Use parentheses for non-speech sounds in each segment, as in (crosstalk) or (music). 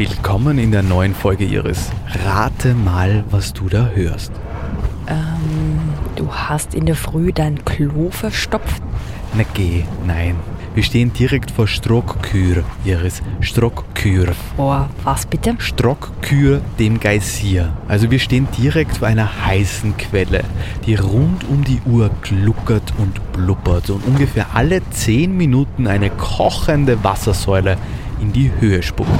Willkommen in der neuen Folge Iris. Rate mal, was du da hörst. Ähm, du hast in der Früh dein Klo verstopft? Na geh, nein. Wir stehen direkt vor Strockkür, Iris. Strockkür. Vor was bitte? Strockkür, dem Geysir. Also wir stehen direkt vor einer heißen Quelle, die rund um die Uhr gluckert und blubbert und ungefähr alle 10 Minuten eine kochende Wassersäule in die Höhe spuckt.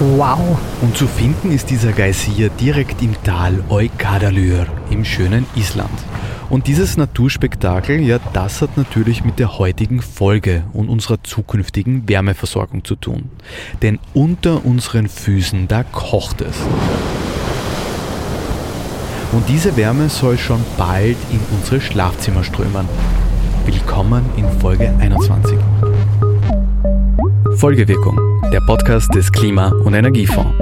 Wow. Und zu finden ist dieser Geysir direkt im Tal Eukadalur im schönen Island. Und dieses Naturspektakel, ja, das hat natürlich mit der heutigen Folge und unserer zukünftigen Wärmeversorgung zu tun. Denn unter unseren Füßen, da kocht es. Und diese Wärme soll schon bald in unsere Schlafzimmer strömen. Willkommen in Folge 21. Folgewirkung, der Podcast des Klima- und Energiefonds.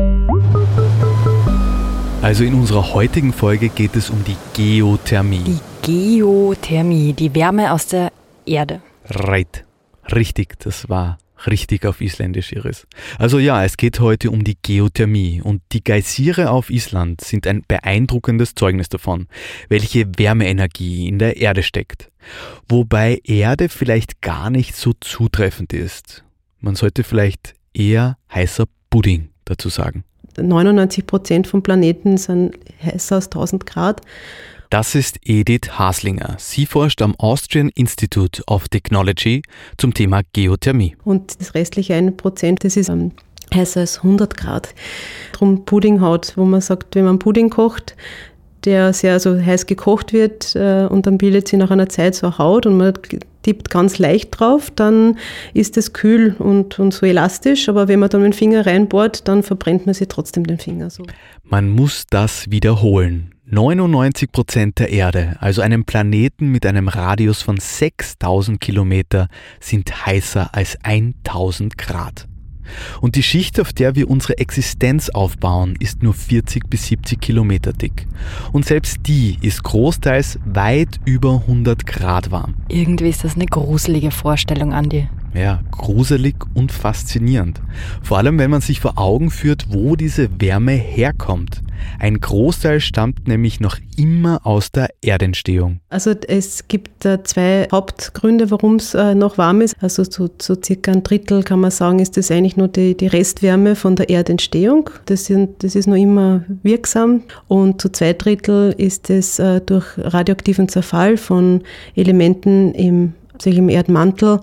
Also in unserer heutigen Folge geht es um die Geothermie. Die Geothermie, die Wärme aus der Erde. Right. Richtig, das war richtig auf Isländisch, Iris. Also ja, es geht heute um die Geothermie und die Geysire auf Island sind ein beeindruckendes Zeugnis davon, welche Wärmeenergie in der Erde steckt. Wobei Erde vielleicht gar nicht so zutreffend ist. Man sollte vielleicht eher heißer Pudding dazu sagen. 99 Prozent vom Planeten sind heißer als 1000 Grad. Das ist Edith Haslinger. Sie forscht am Austrian Institute of Technology zum Thema Geothermie. Und das restliche 1 Prozent, das ist heißer als 100 Grad. Drum Pudding hat, wo man sagt, wenn man Pudding kocht, der sehr so heiß gekocht wird äh, und dann bildet sich nach einer Zeit so eine Haut und man tippt ganz leicht drauf, dann ist es kühl und, und so elastisch, aber wenn man dann dem Finger reinbohrt, dann verbrennt man sich trotzdem den Finger. So. Man muss das wiederholen. 99 Prozent der Erde, also einem Planeten mit einem Radius von 6000 Kilometer, sind heißer als 1000 Grad. Und die Schicht, auf der wir unsere Existenz aufbauen, ist nur 40 bis 70 Kilometer dick. Und selbst die ist großteils weit über 100 Grad warm. Irgendwie ist das eine gruselige Vorstellung, Andi. Ja, gruselig und faszinierend. Vor allem, wenn man sich vor Augen führt, wo diese Wärme herkommt. Ein Großteil stammt nämlich noch immer aus der Erdentstehung. Also es gibt zwei Hauptgründe, warum es äh, noch warm ist. Also so, so circa ein Drittel kann man sagen, ist das eigentlich nur die, die Restwärme von der Erdentstehung. Das, sind, das ist noch immer wirksam. Und zu zwei Drittel ist es äh, durch radioaktiven Zerfall von Elementen im, im Erdmantel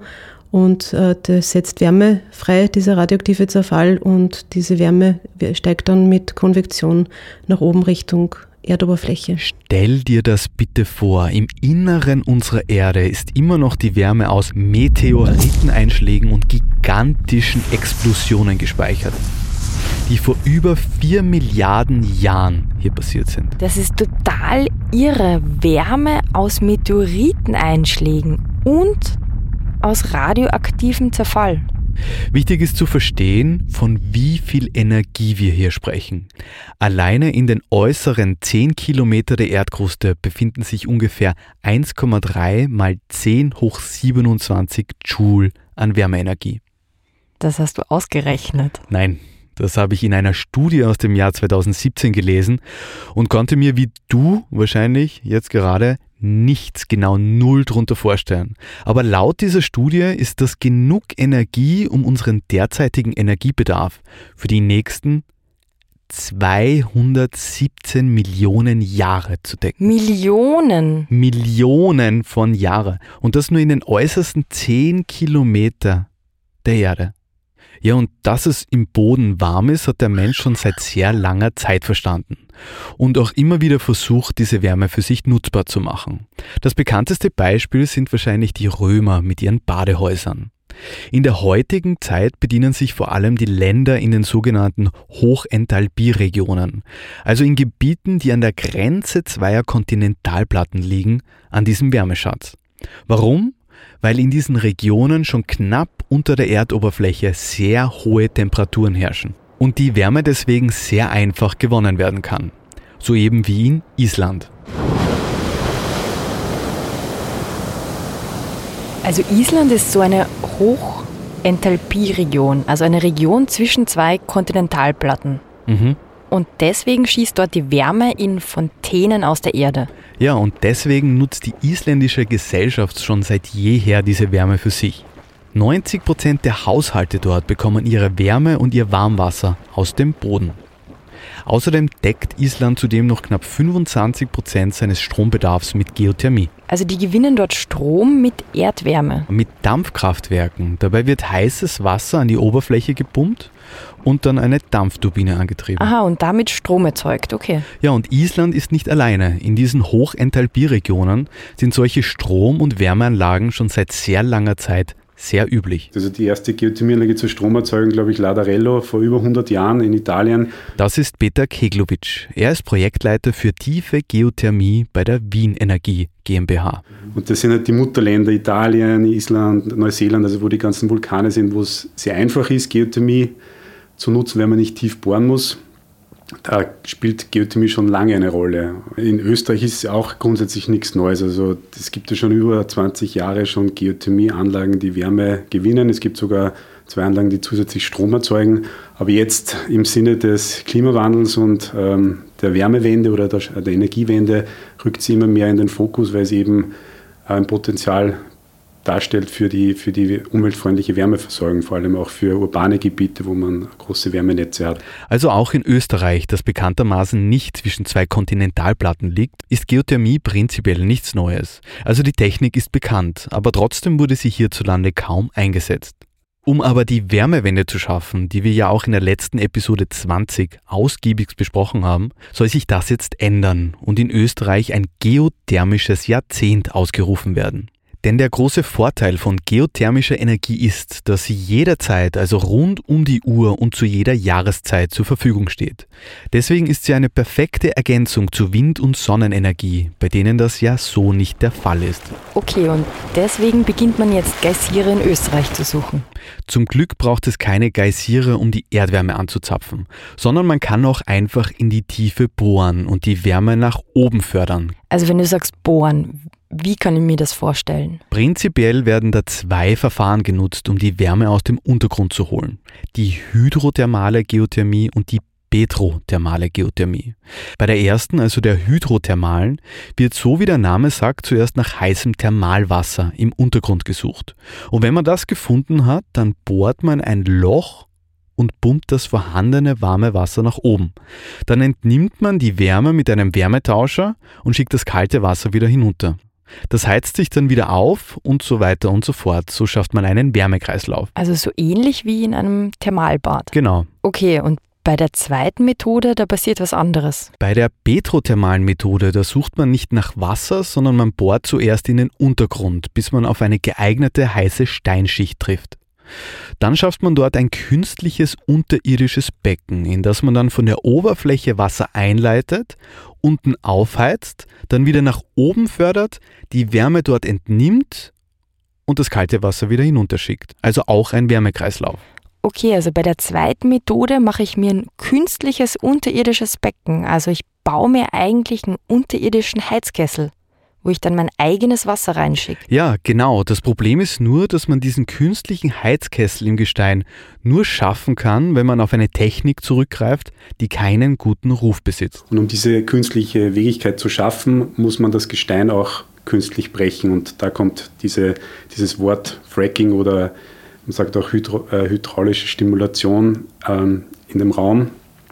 und äh, das setzt Wärme frei, dieser radioaktive Zerfall, und diese Wärme steigt dann mit Konvektion nach oben Richtung Erdoberfläche. Stell dir das bitte vor, im Inneren unserer Erde ist immer noch die Wärme aus Meteoriteneinschlägen und gigantischen Explosionen gespeichert, die vor über 4 Milliarden Jahren hier passiert sind. Das ist total irre. Wärme aus Meteoriteneinschlägen und aus radioaktivem Zerfall. Wichtig ist zu verstehen, von wie viel Energie wir hier sprechen. Alleine in den äußeren 10 Kilometer der Erdkruste befinden sich ungefähr 1,3 mal 10 hoch 27 Joule an Wärmeenergie. Das hast du ausgerechnet. Nein, das habe ich in einer Studie aus dem Jahr 2017 gelesen und konnte mir wie du wahrscheinlich jetzt gerade nichts genau null drunter vorstellen. Aber laut dieser Studie ist das genug Energie, um unseren derzeitigen Energiebedarf für die nächsten 217 Millionen Jahre zu decken. Millionen? Millionen von Jahren. Und das nur in den äußersten 10 Kilometer der Erde. Ja, und dass es im Boden warm ist, hat der Mensch schon seit sehr langer Zeit verstanden und auch immer wieder versucht, diese Wärme für sich nutzbar zu machen. Das bekannteste Beispiel sind wahrscheinlich die Römer mit ihren Badehäusern. In der heutigen Zeit bedienen sich vor allem die Länder in den sogenannten Hochenthalpieregionen, also in Gebieten, die an der Grenze zweier Kontinentalplatten liegen, an diesem Wärmeschatz. Warum? Weil in diesen Regionen schon knapp unter der Erdoberfläche sehr hohe Temperaturen herrschen und die Wärme deswegen sehr einfach gewonnen werden kann. So eben wie in Island. Also Island ist so eine Hochenthalpie-Region, also eine Region zwischen zwei Kontinentalplatten. Mhm. Und deswegen schießt dort die Wärme in Fontänen aus der Erde. Ja, und deswegen nutzt die isländische Gesellschaft schon seit jeher diese Wärme für sich. 90 Prozent der Haushalte dort bekommen ihre Wärme und ihr Warmwasser aus dem Boden. Außerdem deckt Island zudem noch knapp 25 Prozent seines Strombedarfs mit Geothermie. Also die gewinnen dort Strom mit Erdwärme. Mit Dampfkraftwerken. Dabei wird heißes Wasser an die Oberfläche gepumpt und dann eine Dampfturbine angetrieben. Aha, und damit Strom erzeugt, okay. Ja, und Island ist nicht alleine. In diesen Hochenthalpie-Regionen sind solche Strom- und Wärmeanlagen schon seit sehr langer Zeit sehr üblich. Also die erste Geothermieanlage zur Stromerzeugung, glaube ich, Ladarello vor über 100 Jahren in Italien. Das ist Peter Keglovic. Er ist Projektleiter für tiefe Geothermie bei der Wien Energie GmbH. Und das sind halt die Mutterländer Italien, Island, Neuseeland, also wo die ganzen Vulkane sind, wo es sehr einfach ist, Geothermie zu nutzen, wenn man nicht tief bohren muss. Da spielt Geothermie schon lange eine Rolle. In Österreich ist es auch grundsätzlich nichts Neues. Also es gibt ja schon über 20 Jahre schon Geothermieanlagen, die Wärme gewinnen. Es gibt sogar zwei Anlagen, die zusätzlich Strom erzeugen. Aber jetzt im Sinne des Klimawandels und ähm, der Wärmewende oder der, der Energiewende rückt sie immer mehr in den Fokus, weil sie eben ein Potenzial darstellt für die, für die umweltfreundliche Wärmeversorgung, vor allem auch für urbane Gebiete, wo man große Wärmenetze hat. Also auch in Österreich, das bekanntermaßen nicht zwischen zwei Kontinentalplatten liegt, ist Geothermie prinzipiell nichts Neues. Also die Technik ist bekannt, aber trotzdem wurde sie hierzulande kaum eingesetzt. Um aber die Wärmewende zu schaffen, die wir ja auch in der letzten Episode 20 ausgiebig besprochen haben, soll sich das jetzt ändern und in Österreich ein geothermisches Jahrzehnt ausgerufen werden. Denn der große Vorteil von geothermischer Energie ist, dass sie jederzeit, also rund um die Uhr und zu jeder Jahreszeit zur Verfügung steht. Deswegen ist sie eine perfekte Ergänzung zu Wind- und Sonnenenergie, bei denen das ja so nicht der Fall ist. Okay, und deswegen beginnt man jetzt Geysire in Österreich zu suchen. Zum Glück braucht es keine Geysire, um die Erdwärme anzuzapfen, sondern man kann auch einfach in die Tiefe bohren und die Wärme nach oben fördern. Also wenn du sagst bohren, wie kann ich mir das vorstellen? Prinzipiell werden da zwei Verfahren genutzt, um die Wärme aus dem Untergrund zu holen. Die hydrothermale Geothermie und die petrothermale Geothermie. Bei der ersten, also der hydrothermalen, wird so wie der Name sagt, zuerst nach heißem Thermalwasser im Untergrund gesucht. Und wenn man das gefunden hat, dann bohrt man ein Loch und pumpt das vorhandene warme Wasser nach oben. Dann entnimmt man die Wärme mit einem Wärmetauscher und schickt das kalte Wasser wieder hinunter. Das heizt sich dann wieder auf und so weiter und so fort. So schafft man einen Wärmekreislauf. Also so ähnlich wie in einem Thermalbad. Genau. Okay, und bei der zweiten Methode, da passiert was anderes. Bei der petrothermalen Methode, da sucht man nicht nach Wasser, sondern man bohrt zuerst in den Untergrund, bis man auf eine geeignete heiße Steinschicht trifft. Dann schafft man dort ein künstliches unterirdisches Becken, in das man dann von der Oberfläche Wasser einleitet, unten aufheizt, dann wieder nach oben fördert, die Wärme dort entnimmt und das kalte Wasser wieder hinunterschickt. Also auch ein Wärmekreislauf. Okay, also bei der zweiten Methode mache ich mir ein künstliches unterirdisches Becken. Also ich baue mir eigentlich einen unterirdischen Heizkessel wo ich dann mein eigenes Wasser reinschicke. Ja, genau. Das Problem ist nur, dass man diesen künstlichen Heizkessel im Gestein nur schaffen kann, wenn man auf eine Technik zurückgreift, die keinen guten Ruf besitzt. Und um diese künstliche Wegigkeit zu schaffen, muss man das Gestein auch künstlich brechen. Und da kommt diese, dieses Wort Fracking oder man sagt auch hydro, äh, hydraulische Stimulation ähm, in dem Raum.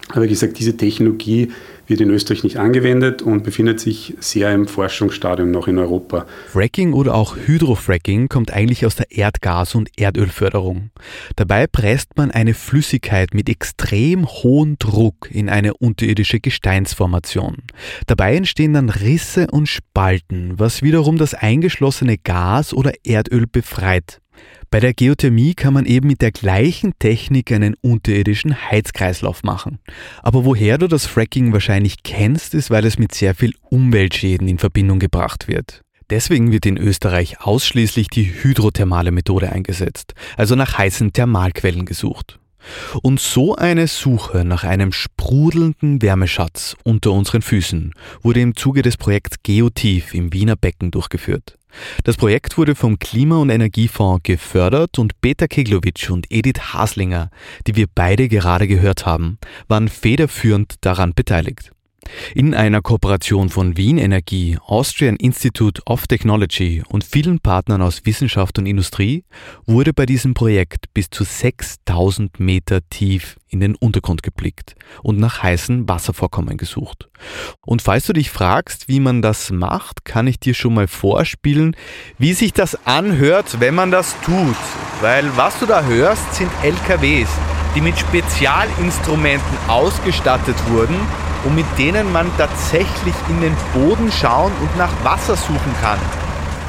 Aber wie gesagt, diese Technologie wird in Österreich nicht angewendet und befindet sich sehr im Forschungsstadium noch in Europa. Fracking oder auch Hydrofracking kommt eigentlich aus der Erdgas- und Erdölförderung. Dabei presst man eine Flüssigkeit mit extrem hohem Druck in eine unterirdische Gesteinsformation. Dabei entstehen dann Risse und Spalten, was wiederum das eingeschlossene Gas oder Erdöl befreit. Bei der Geothermie kann man eben mit der gleichen Technik einen unterirdischen Heizkreislauf machen. Aber woher du das Fracking wahrscheinlich kennst, ist, weil es mit sehr viel Umweltschäden in Verbindung gebracht wird. Deswegen wird in Österreich ausschließlich die hydrothermale Methode eingesetzt, also nach heißen Thermalquellen gesucht. Und so eine Suche nach einem sprudelnden Wärmeschatz unter unseren Füßen wurde im Zuge des Projekts Geotief im Wiener Becken durchgeführt. Das Projekt wurde vom Klima- und Energiefonds gefördert und Peter Keglowitsch und Edith Haslinger, die wir beide gerade gehört haben, waren federführend daran beteiligt. In einer Kooperation von Wien Energie, Austrian Institute of Technology und vielen Partnern aus Wissenschaft und Industrie wurde bei diesem Projekt bis zu 6000 Meter tief in den Untergrund geblickt und nach heißen Wasservorkommen gesucht. Und falls du dich fragst, wie man das macht, kann ich dir schon mal vorspielen, wie sich das anhört, wenn man das tut. Weil was du da hörst, sind LKWs, die mit Spezialinstrumenten ausgestattet wurden und mit denen man tatsächlich in den Boden schauen und nach Wasser suchen kann.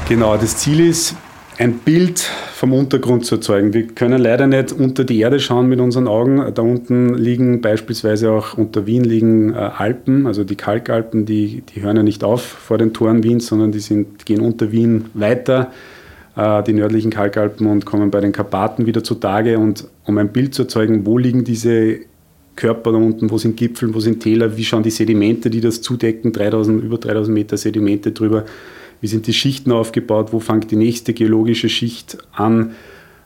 Genau, das Ziel ist, ein Bild vom Untergrund zu erzeugen. Wir können leider nicht unter die Erde schauen mit unseren Augen. Da unten liegen beispielsweise auch unter Wien liegen äh, Alpen, also die Kalkalpen, die, die hören ja nicht auf vor den Toren Wiens, sondern die sind, gehen unter Wien weiter, äh, die nördlichen Kalkalpen und kommen bei den Karpaten wieder zutage. Und um ein Bild zu erzeugen, wo liegen diese Körper da unten, wo sind Gipfel, wo sind Täler, wie schauen die Sedimente, die das zudecken, 3000, über 3000 Meter Sedimente drüber, wie sind die Schichten aufgebaut, wo fängt die nächste geologische Schicht an,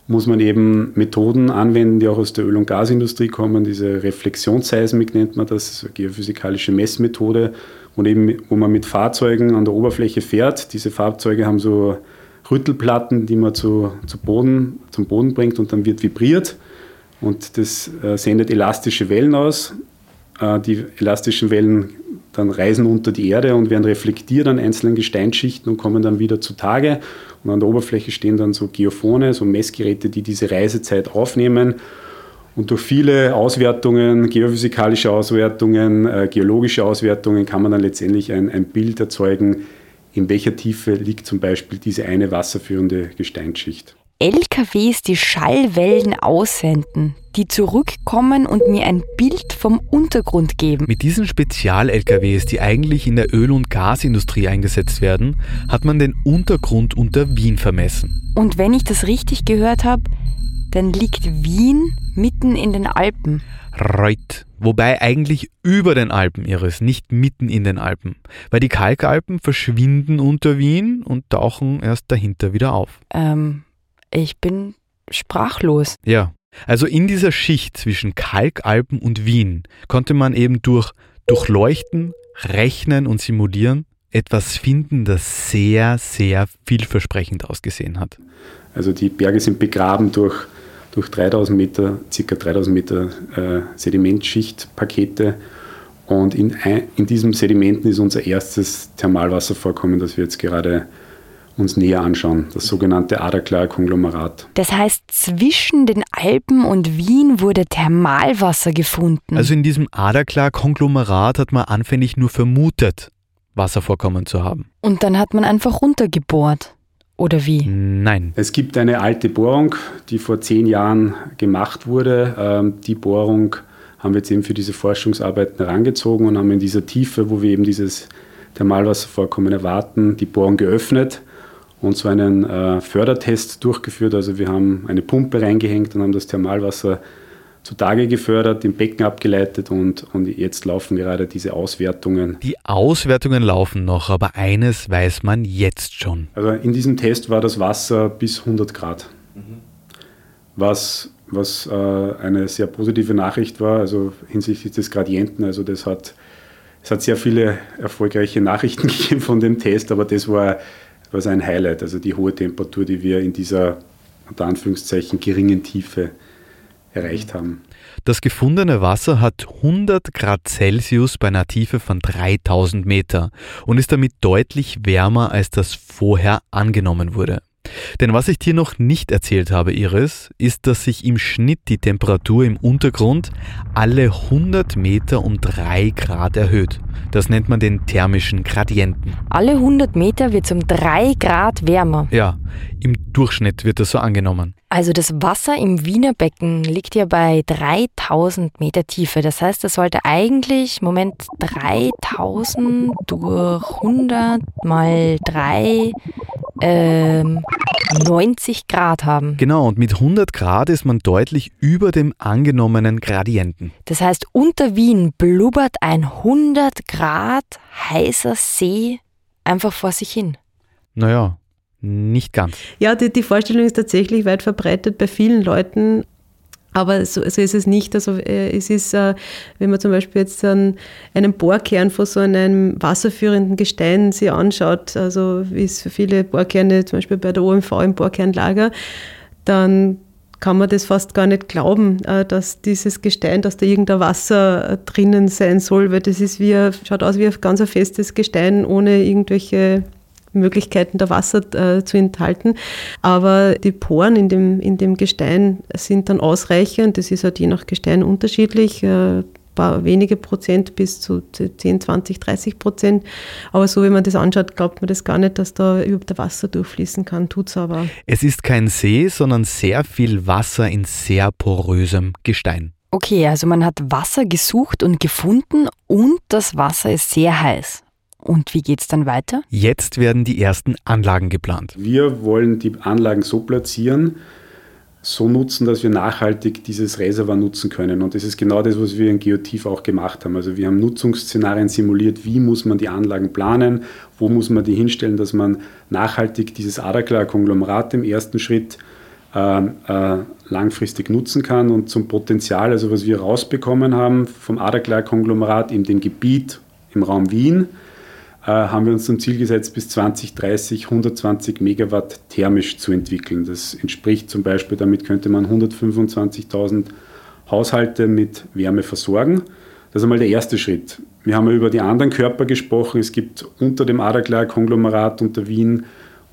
muss man eben Methoden anwenden, die auch aus der Öl- und Gasindustrie kommen, diese Reflexionsseismik nennt man das, eine geophysikalische Messmethode, und eben, wo man mit Fahrzeugen an der Oberfläche fährt. Diese Fahrzeuge haben so Rüttelplatten, die man zu, zu Boden, zum Boden bringt und dann wird vibriert und das äh, sendet elastische Wellen aus. Äh, die elastischen Wellen dann reisen unter die Erde und werden reflektiert an einzelnen Gesteinsschichten und kommen dann wieder zutage. Und an der Oberfläche stehen dann so Geophone, so Messgeräte, die diese Reisezeit aufnehmen. Und durch viele Auswertungen, geophysikalische Auswertungen, äh, geologische Auswertungen kann man dann letztendlich ein, ein Bild erzeugen, in welcher Tiefe liegt zum Beispiel diese eine wasserführende Gesteinsschicht. LKWs, die Schallwellen aussenden, die zurückkommen und mir ein Bild vom Untergrund geben. Mit diesen Spezial-LKWs, die eigentlich in der Öl- und Gasindustrie eingesetzt werden, hat man den Untergrund unter Wien vermessen. Und wenn ich das richtig gehört habe, dann liegt Wien mitten in den Alpen. Reut. Wobei eigentlich über den Alpen Iris, nicht mitten in den Alpen. Weil die Kalkalpen verschwinden unter Wien und tauchen erst dahinter wieder auf. Ähm, ich bin sprachlos. Ja, also in dieser Schicht zwischen Kalkalpen und Wien konnte man eben durch Durchleuchten, Rechnen und Simulieren etwas finden, das sehr, sehr vielversprechend ausgesehen hat. Also die Berge sind begraben durch, durch 3000 Meter, circa 3000 Meter äh, Sedimentschichtpakete. Und in, in diesem Sedimenten ist unser erstes Thermalwasservorkommen, das wir jetzt gerade uns näher anschauen, das sogenannte Adaklar-Konglomerat. Das heißt, zwischen den Alpen und Wien wurde Thermalwasser gefunden. Also in diesem Adaklar-Konglomerat hat man anfänglich nur vermutet, Wasservorkommen zu haben. Und dann hat man einfach runtergebohrt. Oder wie? Nein. Es gibt eine alte Bohrung, die vor zehn Jahren gemacht wurde. Ähm, die Bohrung haben wir jetzt eben für diese Forschungsarbeiten herangezogen und haben in dieser Tiefe, wo wir eben dieses Thermalwasservorkommen erwarten, die Bohrung geöffnet und so einen äh, Fördertest durchgeführt. Also wir haben eine Pumpe reingehängt und haben das Thermalwasser zutage gefördert, im Becken abgeleitet und, und jetzt laufen gerade diese Auswertungen. Die Auswertungen laufen noch, aber eines weiß man jetzt schon. Also in diesem Test war das Wasser bis 100 Grad, mhm. was, was äh, eine sehr positive Nachricht war, also hinsichtlich des Gradienten. Also das hat, es hat sehr viele erfolgreiche Nachrichten (laughs) gegeben von dem Test, aber das war war ein Highlight, also die hohe Temperatur, die wir in dieser unter Anführungszeichen geringen Tiefe erreicht haben. Das gefundene Wasser hat 100 Grad Celsius bei einer Tiefe von 3000 Meter und ist damit deutlich wärmer, als das vorher angenommen wurde. Denn was ich dir noch nicht erzählt habe, Iris, ist, dass sich im Schnitt die Temperatur im Untergrund alle 100 Meter um 3 Grad erhöht. Das nennt man den thermischen Gradienten. Alle 100 Meter wird es um 3 Grad wärmer. Ja, im Durchschnitt wird das so angenommen. Also das Wasser im Wiener Becken liegt ja bei 3000 Meter Tiefe. Das heißt, es sollte eigentlich, Moment, 3000 durch 100 mal 3 ähm, 90 Grad haben. Genau, und mit 100 Grad ist man deutlich über dem angenommenen Gradienten. Das heißt, unter Wien blubbert ein 100 Grad heißer See einfach vor sich hin. Naja, nicht ganz. Ja, die, die Vorstellung ist tatsächlich weit verbreitet bei vielen Leuten. Aber so, so, ist es nicht. Also äh, es ist, äh, wenn man zum Beispiel jetzt einen, einen Bohrkern von so einem wasserführenden Gestein sich anschaut, also wie es für viele Bohrkerne, zum Beispiel bei der OMV im Bohrkernlager, dann kann man das fast gar nicht glauben, äh, dass dieses Gestein, dass da irgendein Wasser drinnen sein soll, weil das ist wie, schaut aus wie ein ganz festes Gestein ohne irgendwelche Möglichkeiten der Wasser äh, zu enthalten. Aber die Poren in dem, in dem Gestein sind dann ausreichend. Das ist halt je nach Gestein unterschiedlich. Äh, paar wenige Prozent bis zu 10, 20, 30 Prozent. Aber so, wie man das anschaut, glaubt man das gar nicht, dass da überhaupt Wasser durchfließen kann. Tut es aber. Es ist kein See, sondern sehr viel Wasser in sehr porösem Gestein. Okay, also man hat Wasser gesucht und gefunden und das Wasser ist sehr heiß. Und wie geht es dann weiter? Jetzt werden die ersten Anlagen geplant. Wir wollen die Anlagen so platzieren, so nutzen, dass wir nachhaltig dieses Reservoir nutzen können. Und das ist genau das, was wir in Geotief auch gemacht haben. Also wir haben Nutzungsszenarien simuliert, wie muss man die Anlagen planen, wo muss man die hinstellen, dass man nachhaltig dieses Adaklar-Konglomerat im ersten Schritt äh, äh, langfristig nutzen kann. Und zum Potenzial, also was wir rausbekommen haben vom Adaklar-Konglomerat in dem Gebiet im Raum Wien, äh, haben wir uns zum Ziel gesetzt, bis 2030 120 Megawatt thermisch zu entwickeln. Das entspricht zum Beispiel, damit könnte man 125.000 Haushalte mit Wärme versorgen. Das ist einmal der erste Schritt. Wir haben ja über die anderen Körper gesprochen. Es gibt unter dem Adaklar-Konglomerat unter Wien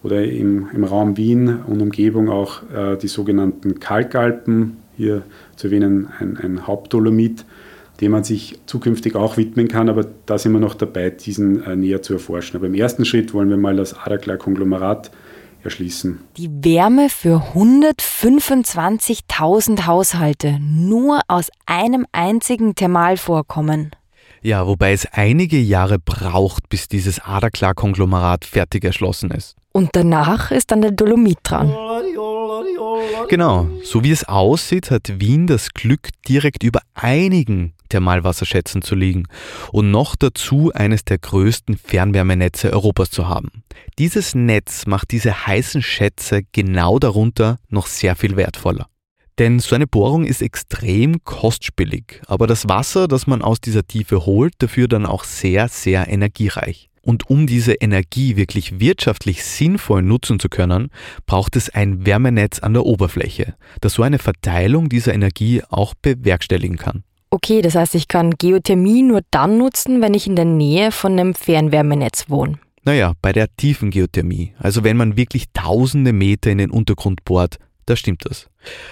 oder im, im Raum Wien und Umgebung auch äh, die sogenannten Kalkalpen. Hier zu erwähnen ein, ein Hauptdolomit dem man sich zukünftig auch widmen kann, aber da sind wir noch dabei, diesen äh, näher zu erforschen. Aber im ersten Schritt wollen wir mal das Adaklar-Konglomerat erschließen. Die Wärme für 125.000 Haushalte nur aus einem einzigen Thermalvorkommen. Ja, wobei es einige Jahre braucht, bis dieses Adaklar-Konglomerat fertig erschlossen ist. Und danach ist dann der Dolomit dran. Genau, so wie es aussieht, hat Wien das Glück, direkt über einigen Thermalwasserschätzen zu liegen und noch dazu eines der größten Fernwärmenetze Europas zu haben. Dieses Netz macht diese heißen Schätze genau darunter noch sehr viel wertvoller. Denn so eine Bohrung ist extrem kostspielig, aber das Wasser, das man aus dieser Tiefe holt, dafür dann auch sehr, sehr energiereich. Und um diese Energie wirklich wirtschaftlich sinnvoll nutzen zu können, braucht es ein Wärmenetz an der Oberfläche, das so eine Verteilung dieser Energie auch bewerkstelligen kann. Okay, das heißt, ich kann Geothermie nur dann nutzen, wenn ich in der Nähe von einem Fernwärmenetz wohne. Naja, bei der tiefen Geothermie, also wenn man wirklich tausende Meter in den Untergrund bohrt, da stimmt das.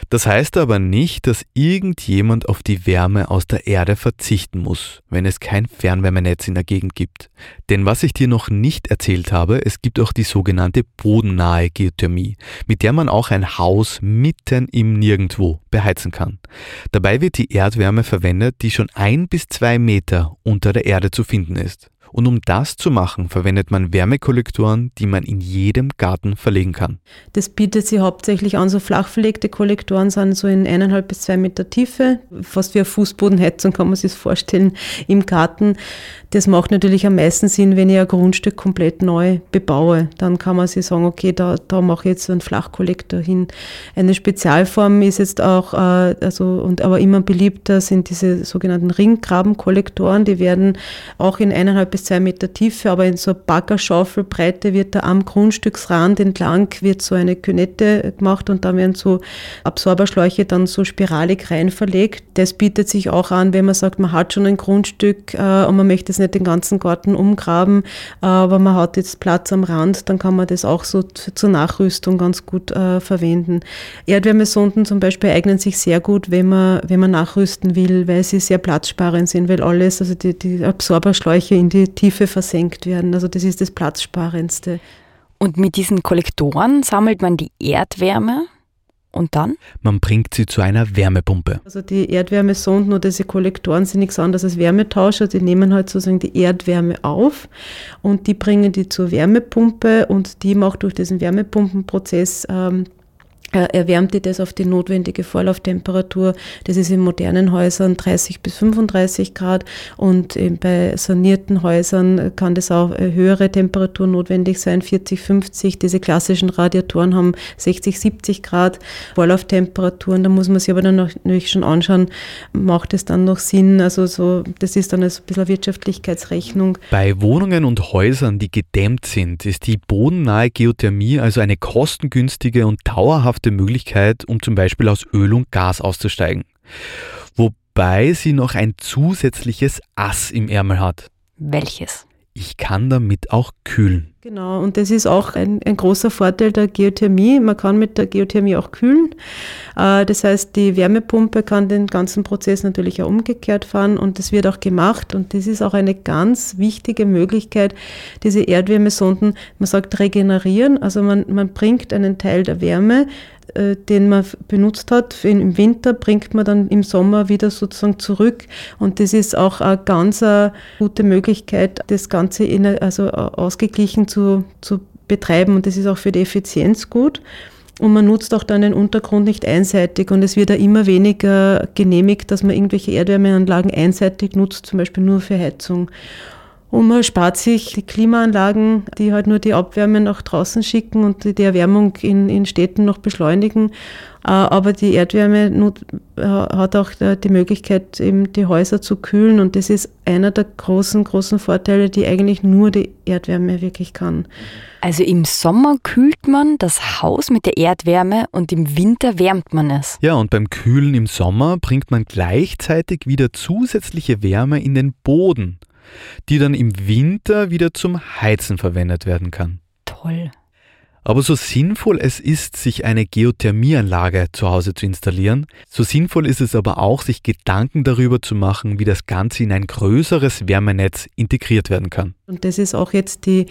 Das heißt aber nicht, dass irgendjemand auf die Wärme aus der Erde verzichten muss, wenn es kein Fernwärmenetz in der Gegend gibt. Denn was ich dir noch nicht erzählt habe, es gibt auch die sogenannte bodennahe Geothermie, mit der man auch ein Haus mitten im Nirgendwo beheizen kann. Dabei wird die Erdwärme verwendet, die schon ein bis zwei Meter unter der Erde zu finden ist. Und um das zu machen, verwendet man Wärmekollektoren, die man in jedem Garten verlegen kann. Das bietet sich hauptsächlich an, so flach verlegte Kollektoren sind so in eineinhalb bis zwei Meter Tiefe, fast wie eine Fußbodenheizung kann man sich vorstellen im Garten. Das macht natürlich am meisten Sinn, wenn ich ein Grundstück komplett neu bebaue. Dann kann man sich sagen, okay, da, da mache ich jetzt einen Flachkollektor hin. Eine Spezialform ist jetzt auch, äh, also, und aber immer beliebter sind diese sogenannten Ringgrabenkollektoren. Die werden auch in eineinhalb bis zwei Meter Tiefe, aber in so Baggerschaufelbreite wird da am Grundstücksrand entlang wird so eine Künette gemacht und da werden so Absorberschläuche dann so spiralig rein verlegt. Das bietet sich auch an, wenn man sagt, man hat schon ein Grundstück äh, und man möchte es nicht den ganzen Garten umgraben, aber man hat jetzt Platz am Rand, dann kann man das auch so zur Nachrüstung ganz gut äh, verwenden. Erdwärmesonden zum Beispiel eignen sich sehr gut, wenn man, wenn man nachrüsten will, weil sie sehr platzsparend sind, weil alles, also die, die Absorberschläuche in die Tiefe versenkt werden. Also das ist das Platzsparendste. Und mit diesen Kollektoren sammelt man die Erdwärme Und dann? Man bringt sie zu einer Wärmepumpe. Also die Erdwärmesonden oder diese Kollektoren sind nichts anderes als Wärmetauscher. Die nehmen halt sozusagen die Erdwärme auf und die bringen die zur Wärmepumpe und die macht durch diesen Wärmepumpenprozess ähm, erwärmt die das auf die notwendige Vorlauftemperatur. Das ist in modernen Häusern 30 bis 35 Grad und bei sanierten Häusern kann das auch höhere Temperaturen notwendig sein, 40, 50. Diese klassischen Radiatoren haben 60, 70 Grad Vorlauftemperaturen. Da muss man sich aber dann natürlich schon anschauen, macht es dann noch Sinn? Also so, das ist dann ein bisschen Wirtschaftlichkeitsrechnung. Bei Wohnungen und Häusern, die gedämmt sind, ist die bodennahe Geothermie also eine kostengünstige und dauerhafte gute Möglichkeit, um zum Beispiel aus Öl und Gas auszusteigen. Wobei sie noch ein zusätzliches Ass im Ärmel hat. Welches? Ich kann damit auch kühlen. Genau, und das ist auch ein, ein, großer Vorteil der Geothermie. Man kann mit der Geothermie auch kühlen. Äh, das heißt, die Wärmepumpe kann den ganzen Prozess natürlich auch umgekehrt fahren und das wird auch gemacht. Und das ist auch eine ganz wichtige Möglichkeit, diese Erdwärmesonden, man sagt regenerieren. Also man, man bringt einen Teil der Wärme äh, den man benutzt hat im Winter, bringt man dann im Sommer wieder sozusagen zurück. Und das ist auch eine ganz eine gute Möglichkeit, das Ganze in, also ausgeglichen zu, zu betreiben. Und das ist auch für die Effizienz gut. Und man nutzt auch dann den Untergrund nicht einseitig und es wird ja immer weniger genehmigt, dass man irgendwelche Erdwärmeanlagen einseitig nutzt, zum Beispiel nur für Heizung. Und man spart sich die Klimaanlagen, die halt nur die Abwärme nach draußen schicken und die Erwärmung in, in Städten noch beschleunigen. Äh, aber die Erdwärme äh, hat auch äh, die Möglichkeit, eben die Häuser zu kühlen. Und das ist einer der großen, großen Vorteile, die eigentlich nur die Erdwärme wirklich kann. Also im Sommer kühlt man das Haus mit der Erdwärme und im Winter wärmt man es. Ja, und beim Kühlen im Sommer bringt man gleichzeitig wieder zusätzliche Wärme in den Boden die dann im Winter wieder zum Heizen verwendet werden kann. Toll. Aber so sinnvoll es ist, sich eine Geothermieanlage zu Hause zu installieren, so sinnvoll ist es aber auch, sich Gedanken darüber zu machen, wie das Ganze in ein größeres Wärmenetz integriert werden kann. Und das ist auch jetzt die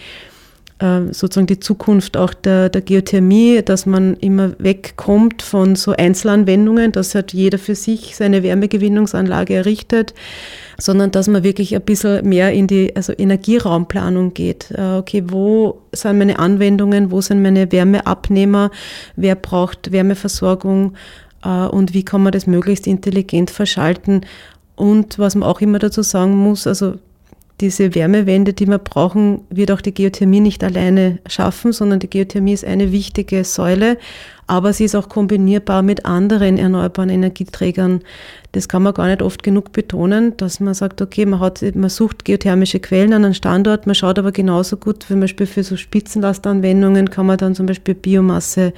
sozusagen die Zukunft auch der, der Geothermie, dass man immer wegkommt von so Einzelanwendungen, dass halt jeder für sich seine Wärmegewinnungsanlage errichtet, sondern dass man wirklich ein bisschen mehr in die also Energieraumplanung geht. Äh, okay, wo sind meine Anwendungen, wo sind meine Wärmeabnehmer, wer braucht Wärmeversorgung äh, und wie kann man das möglichst intelligent verschalten. Und was man auch immer dazu sagen muss, also diese Wärmewende, die wir brauchen, wird auch die Geothermie nicht alleine schaffen, sondern die Geothermie ist eine wichtige Säule, aber sie ist auch kombinierbar mit anderen erneuerbaren Energieträgern. Das kann man gar nicht oft genug betonen, dass man sagt, okay, man, hat, man sucht geothermische Quellen an einem Standort, man schaut aber genauso gut, zum Beispiel für so Spitzenlastanwendungen kann man dann zum Beispiel Biomasse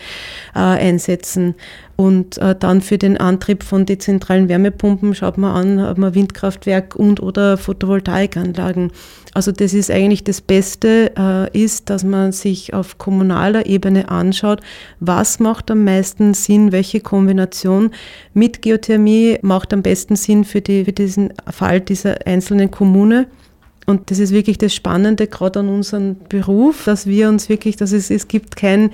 äh, einsetzen. Und äh, dann für den Antrieb von dezentralen Wärmepumpen schaut man an, ob man Windkraftwerk und oder Photovoltaikanlagen. Also das ist eigentlich das Beste, äh, ist, dass man sich auf kommunaler Ebene anschaut, was macht am meisten Sinn, welche Kombination mit Geothermie macht am besten Sinn für, die, für diesen Fall dieser einzelnen Kommune. Und das ist wirklich das Spannende, gerade an unserem Beruf, dass wir uns wirklich, dass es, es gibt kein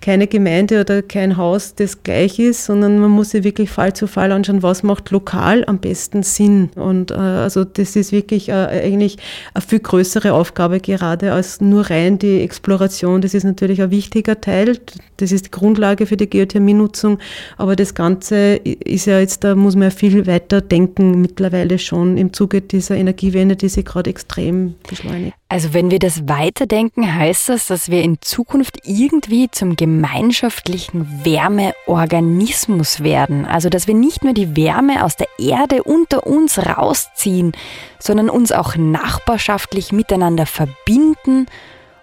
keine Gemeinde oder kein Haus, das gleich ist, sondern man muss sich wirklich Fall zu Fall anschauen, was macht lokal am besten Sinn. Und äh, also das ist wirklich äh, eigentlich eine viel größere Aufgabe gerade als nur rein die Exploration. Das ist natürlich ein wichtiger Teil. Das ist die Grundlage für die Geothermienutzung. Aber das Ganze ist ja jetzt, da muss man ja viel weiter denken mittlerweile schon im Zuge dieser Energiewende, die sich gerade extrem beschleunigt. Also wenn wir das weiterdenken, heißt das, dass wir in Zukunft irgendwie zum gemeinschaftlichen Wärmeorganismus werden. Also dass wir nicht nur die Wärme aus der Erde unter uns rausziehen, sondern uns auch nachbarschaftlich miteinander verbinden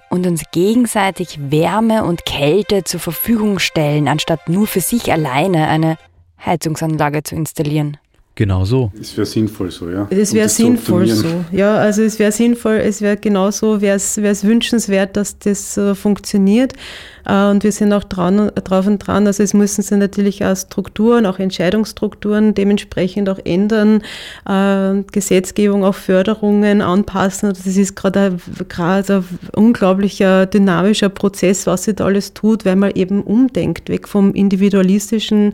und uns gegenseitig Wärme und Kälte zur Verfügung stellen, anstatt nur für sich alleine eine Heizungsanlage zu installieren. Genau so. Es wäre sinnvoll so, ja. Es wäre sinnvoll so. Ja, also es wäre sinnvoll, es wäre genauso, wäre es wünschenswert, dass das äh, funktioniert. Äh, und wir sind auch dran, drauf und dran. Also es müssen sich natürlich auch Strukturen, auch Entscheidungsstrukturen dementsprechend auch ändern, äh, Gesetzgebung, auch Förderungen anpassen. Das ist gerade ein unglaublicher dynamischer Prozess, was sich da alles tut, weil man eben umdenkt, weg vom individualistischen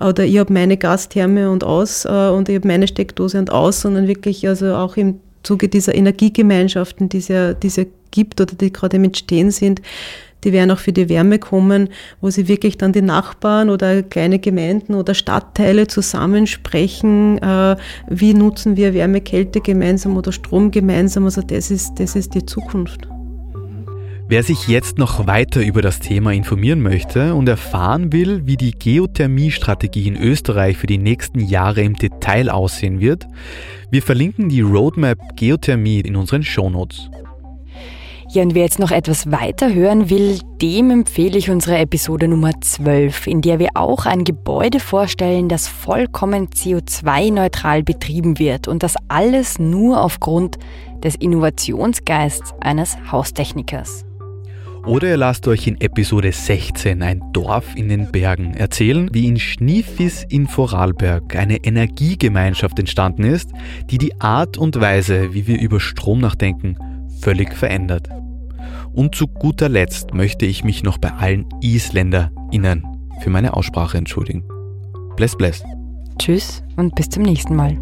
oder ich habe meine Gastherme und aus und ich habe meine Steckdose und aus, sondern wirklich also auch im Zuge dieser Energiegemeinschaften, die es ja die es ja gibt oder die gerade im Entstehen sind, die werden auch für die Wärme kommen, wo sie wirklich dann die Nachbarn oder kleine Gemeinden oder Stadtteile zusammensprechen, äh, wie nutzen wir Wärme, Kälte gemeinsam oder Strom gemeinsam. Also das ist, das ist die Zukunft. Wer sich jetzt noch weiter über das Thema informieren möchte und erfahren will, wie die Geothermie-Strategie in Österreich für die nächsten Jahre im Detail aussehen wird, wir verlinken die Roadmap Geothermie in unseren Shownotes. Ja, und wer jetzt noch etwas weiter hören will, dem empfehle ich unsere Episode Nummer 12, in der wir auch ein Gebäude vorstellen, das vollkommen CO2-neutral betrieben wird und das alles nur aufgrund des Innovationsgeists eines Haustechnikers. Oder ihr lasst euch in Episode 16 ein Dorf in den Bergen erzählen, wie in Schniefis in Vorarlberg eine Energiegemeinschaft entstanden ist, die die Art und Weise, wie wir über Strom nachdenken, völlig verändert. Und zu guter Letzt möchte ich mich noch bei allen IsländerInnen für meine Aussprache entschuldigen. Bless, bless. Tschüss und bis zum nächsten Mal.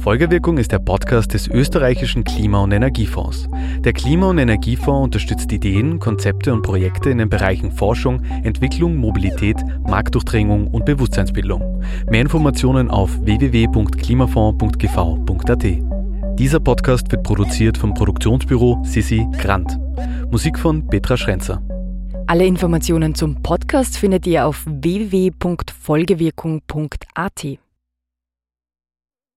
Folgewirkung ist der Podcast des österreichischen Klima- und Energiefonds. Der Klima- und Energiefonds unterstützt Ideen, Konzepte und Projekte in den Bereichen Forschung, Entwicklung, Mobilität, Marktdurchdringung und Bewusstseinsbildung. Mehr Informationen auf www.klimafonds.gv.at. Dieser Podcast wird produziert vom Produktionsbüro Sissi Grant. Musik von Petra Schrenzer. Alle Informationen zum Podcast findet ihr auf www.folgewirkung.at.